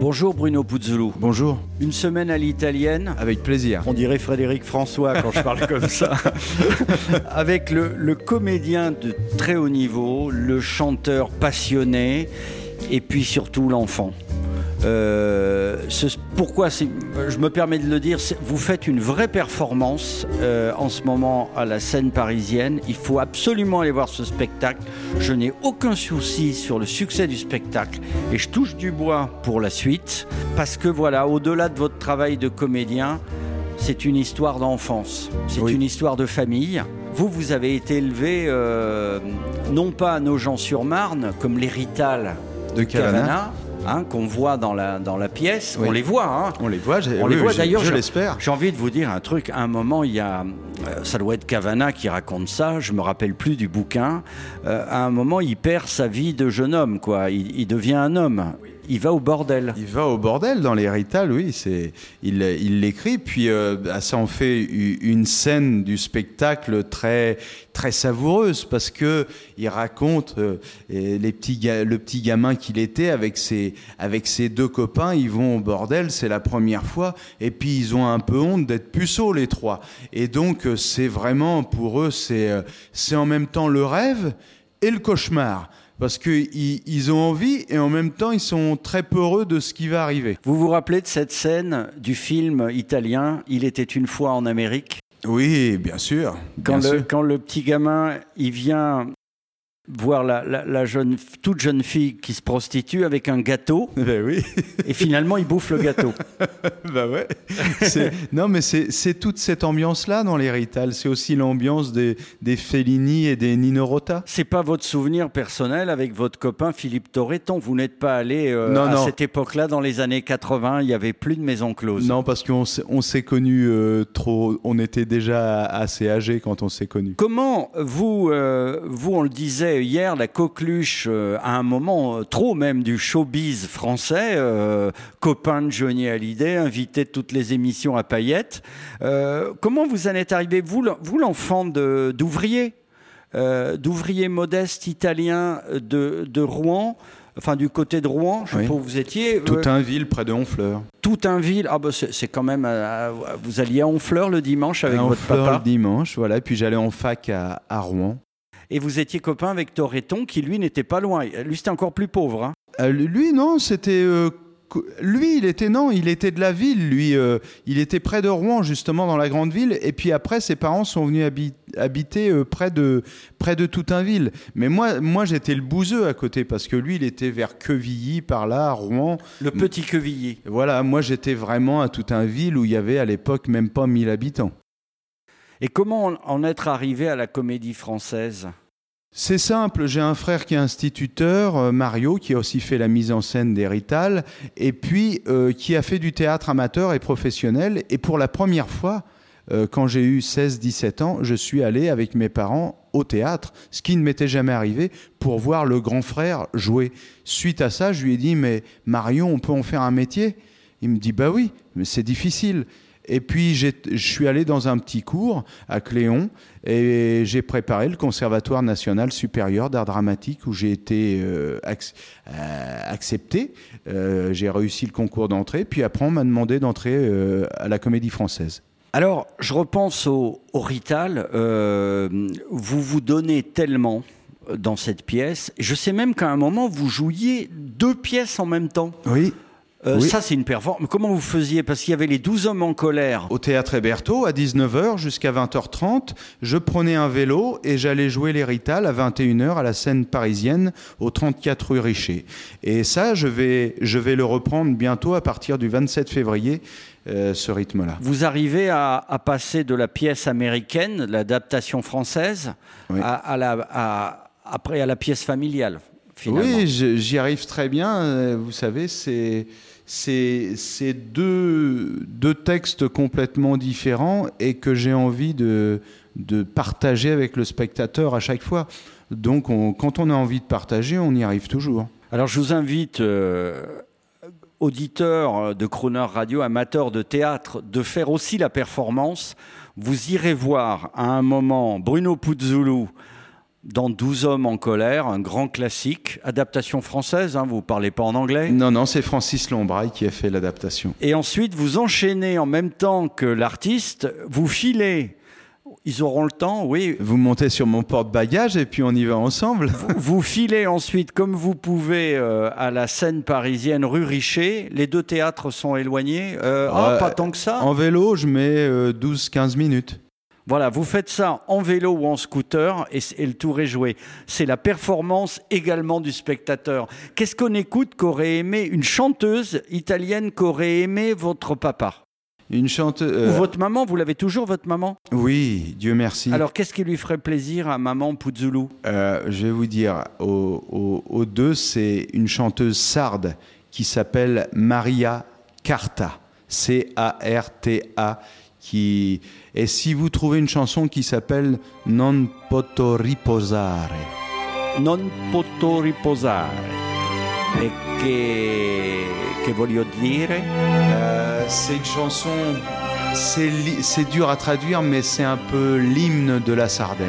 Bonjour Bruno Puzzolo. Bonjour, Une semaine à l'italienne. avec plaisir. On dirait Frédéric François quand je parle comme ça. Avec le, le comédien de très haut niveau, le chanteur passionné et puis surtout l'enfant. Euh, pourquoi je me permets de le dire, vous faites une vraie performance euh, en ce moment à la scène parisienne. Il faut absolument aller voir ce spectacle. Je n'ai aucun souci sur le succès du spectacle et je touche du bois pour la suite parce que voilà, au-delà de votre travail de comédien, c'est une histoire d'enfance, c'est Oui. une histoire de famille. Vous, vous avez été élevé euh, non pas à Nogent-sur-Marne comme les Rital De Cavana. Hein, qu'on voit dans la, dans la pièce. Oui. On les voit, hein. On les voit, j'ai- On oui, les voit d'ailleurs. Je l'espère. J'ai envie de vous dire un truc. À un moment, il y a, euh, ça doit être Cavana qui raconte ça. Je me rappelle plus du bouquin. Euh, à un moment, il perd sa vie de jeune homme, quoi. Il, il devient un homme. Il va au bordel. Il va au bordel dans les Rital, oui, c'est il il l'écrit puis euh, ça en fait une scène du spectacle très très savoureuse parce que il raconte euh, les petits le petit gamin qu'il était avec ses avec ses deux copains, ils vont au bordel, c'est la première fois et puis ils ont un peu honte d'être puceaux les trois. Et donc euh, c'est vraiment pour eux euh, c'est en même temps le rêve et le cauchemar. Parce qu'ils ils ont envie et en même temps ils sont très peureux de ce qui va arriver. Vous vous rappelez de cette scène du film italien Il était une fois en Amérique? Oui, bien sûr. quand bien le, sûr. quand le petit gamin, il vient voir la, la- la jeune, toute jeune fille qui se prostitue avec un gâteau Ben oui, et finalement il bouffe le gâteau. ouais. C'est- Non, mais c'est toute cette ambiance-là dans les Rital. C'est aussi l'ambiance des, des Fellini et des Nino Rota. C'est pas votre souvenir personnel avec votre copain Philippe Torreton. Vous n'êtes pas allé euh, Non, à non. cette époque-là, dans les années 80, il y avait plus de maison close. Non, parce qu'on s'est- on s'est connus euh, trop. On était déjà assez âgés quand on s'est connus. Comment vous, euh, vous, on le disait hier, la coqueluche, euh, à un moment euh, trop même du showbiz français, euh, copain de Johnny Hallyday, invité de toutes les émissions à paillettes. euh, comment vous en êtes arrivé, vous, le- vous l'enfant d'ouvrier, d'ouvrier modeste italien de, de Rouen, enfin du côté de Rouen, je Oui. sais pas où vous étiez, Tout un ville près de Honfleur. tout un ville. Ah bah c'est quand même, vous alliez à Honfleur le dimanche avec À votre Honfleur papa. le dimanche, voilà. Et puis j'allais en fac à, à Rouen. Et vous étiez copain avec Torreton, qui lui n'était pas loin. Lui, c'était encore plus pauvre. hein. Euh, lui, non, c'était. euh, lui, il était non, il était de la ville. Lui, euh, il était près de Rouen, justement, dans la grande ville. Et puis après, ses parents sont venus habi- habiter près de près de Toutainville. Mais moi, moi, j'étais le bouseux à côté parce que lui, il était vers Quevilly, par là, Rouen. Le petit Quevilly. Voilà, moi, j'étais vraiment à Toutainville où il y avait à l'époque même pas 1000 habitants. Et comment en- en être arrivé à la comédie française? C'est simple, j'ai un frère qui est instituteur, euh, Mario, qui a aussi fait la mise en scène des Rital, et puis euh, qui a fait du théâtre amateur et professionnel. Et pour la première fois, euh, quand j'ai eu 16-17 ans, je suis allé avec mes parents au théâtre, ce qui ne m'était jamais arrivé, pour voir le grand frère jouer. Suite à ça, je lui ai dit, mais Mario, on peut en faire un métier? Il me dit, bah oui, mais c'est difficile. Et puis, je suis allé dans un petit cours à Cléon et j'ai préparé le Conservatoire national supérieur d'art dramatique où j'ai été euh, ac- euh, accepté. Euh, j'ai réussi le concours d'entrée. Puis après, on m'a demandé d'entrer euh, à la Comédie Française. Alors, je repense au, au Rital. Vous vous donnez tellement dans cette pièce. Je sais même qu'à un moment, vous jouiez deux pièces en même temps. Oui. Euh, Oui. Ça, c'est une performance. Comment vous faisiez? Parce qu'il y avait les 12 hommes en colère. Au théâtre Héberto, à 19h jusqu'à 20h30, je prenais un vélo et j'allais jouer les Rital à 21h à la scène parisienne au 34 rue Richer. Et ça, je vais, je vais le reprendre bientôt à partir du 27 février, euh, ce rythme-là. Vous arrivez à, à passer de la pièce américaine, l'adaptation française, Oui. à, à la, à- après à la pièce familiale, finalement. Oui, j'y arrive très bien. Euh, Vous savez, c'est c'est deux, deux textes complètement différents et que j'ai envie de, de partager avec le spectateur à chaque fois. Donc on- quand on a envie de partager, on y arrive toujours. Alors je vous invite, euh, auditeurs de Croner Radio, amateurs de théâtre, de faire aussi la performance. Vous irez voir à un moment Bruno Puzzulu dans 12 hommes en colère, un grand classique, adaptation française, hein, vous parlez pas en anglais. Non, non, c'est Francis Lombraille qui a fait l'adaptation. Et ensuite, vous enchaînez en même temps que l'artiste, vous filez. Ils auront le temps, oui. Vous montez sur mon porte-bagages et puis on y va ensemble. Vous filez ensuite, comme vous pouvez, euh, à la scène parisienne rue Richer. Les deux théâtres sont éloignés. Euh, ah, pas tant que ça. En vélo, je mets euh, 12-15 minutes. Voilà, vous faites ça en vélo ou en scooter et, le tour est joué. C'est la performance également du spectateur. Qu'est-ce qu'on écoute qu'aurait aimé une chanteuse italienne qu'aurait aimé votre papa? Une chanteuse. Ou euh, votre maman Vous l'avez toujours, votre maman? Oui, Dieu merci. Alors, qu'est-ce qui lui ferait plaisir à maman Puzzulu Euh, je vais vous dire, aux, aux- aux deux, c'est une chanteuse sarde qui s'appelle Maria Carta. C-A-R-T-A. Qui... Et si vous trouvez une chanson qui s'appelle Non poto riposare, Non poto riposare. E che, che voglio dire? Euh, c'est une chanson, c'est li- c'est dur à traduire, mais c'est un peu l'hymne de la Sardaigne.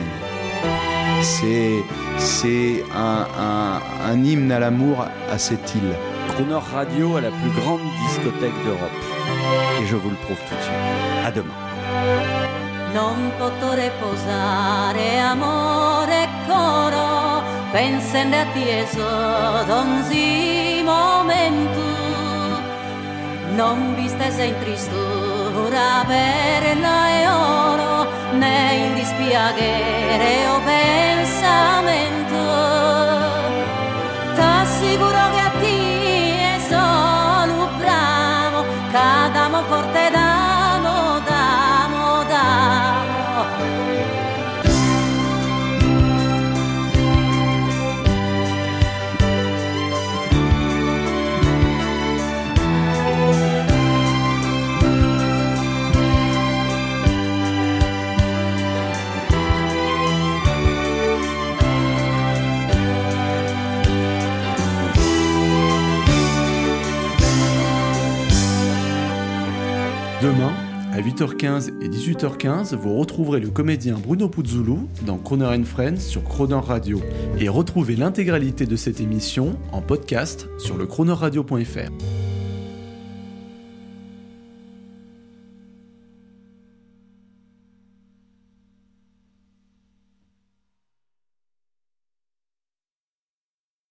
C'est c'est un, un- un hymne à l'amour à cette île. Crooner Radio est la plus grande discothèque d'Europe. Et je vous le prouve tout de suite. À demain. Non potrò riposare amore e coro pensando a tieso donzi momento non viste in tristura bella e oro né in dispiacere o pensamento Demain, à 8h15 et 18h15, vous retrouverez le comédien Bruno Puzzulu dans Croner Friends sur Croner Radio. Et retrouvez l'intégralité de cette émission en podcast sur le cronerradio.fr.